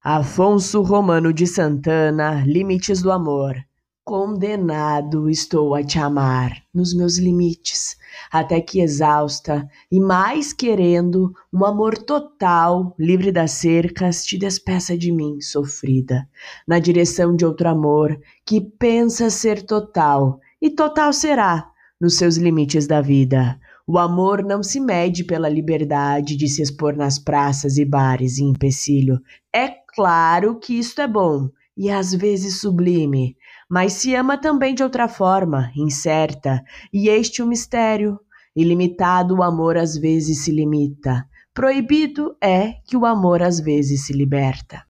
Afonso Romano de Santana, Limites do Amor. Condenado estou a te amar nos meus limites, até que exausta e mais querendo um amor total, livre das cercas, te despeça de mim, sofrida, na direção de outro amor que pensa ser total, e total será nos seus limites da vida. O amor não se mede pela liberdade de se expor nas praças e bares em empecilho. É claro que isto é bom e às vezes sublime, mas se ama também de outra forma, incerta, e este o um mistério. Ilimitado o amor às vezes se limita, proibido é que o amor às vezes se liberta.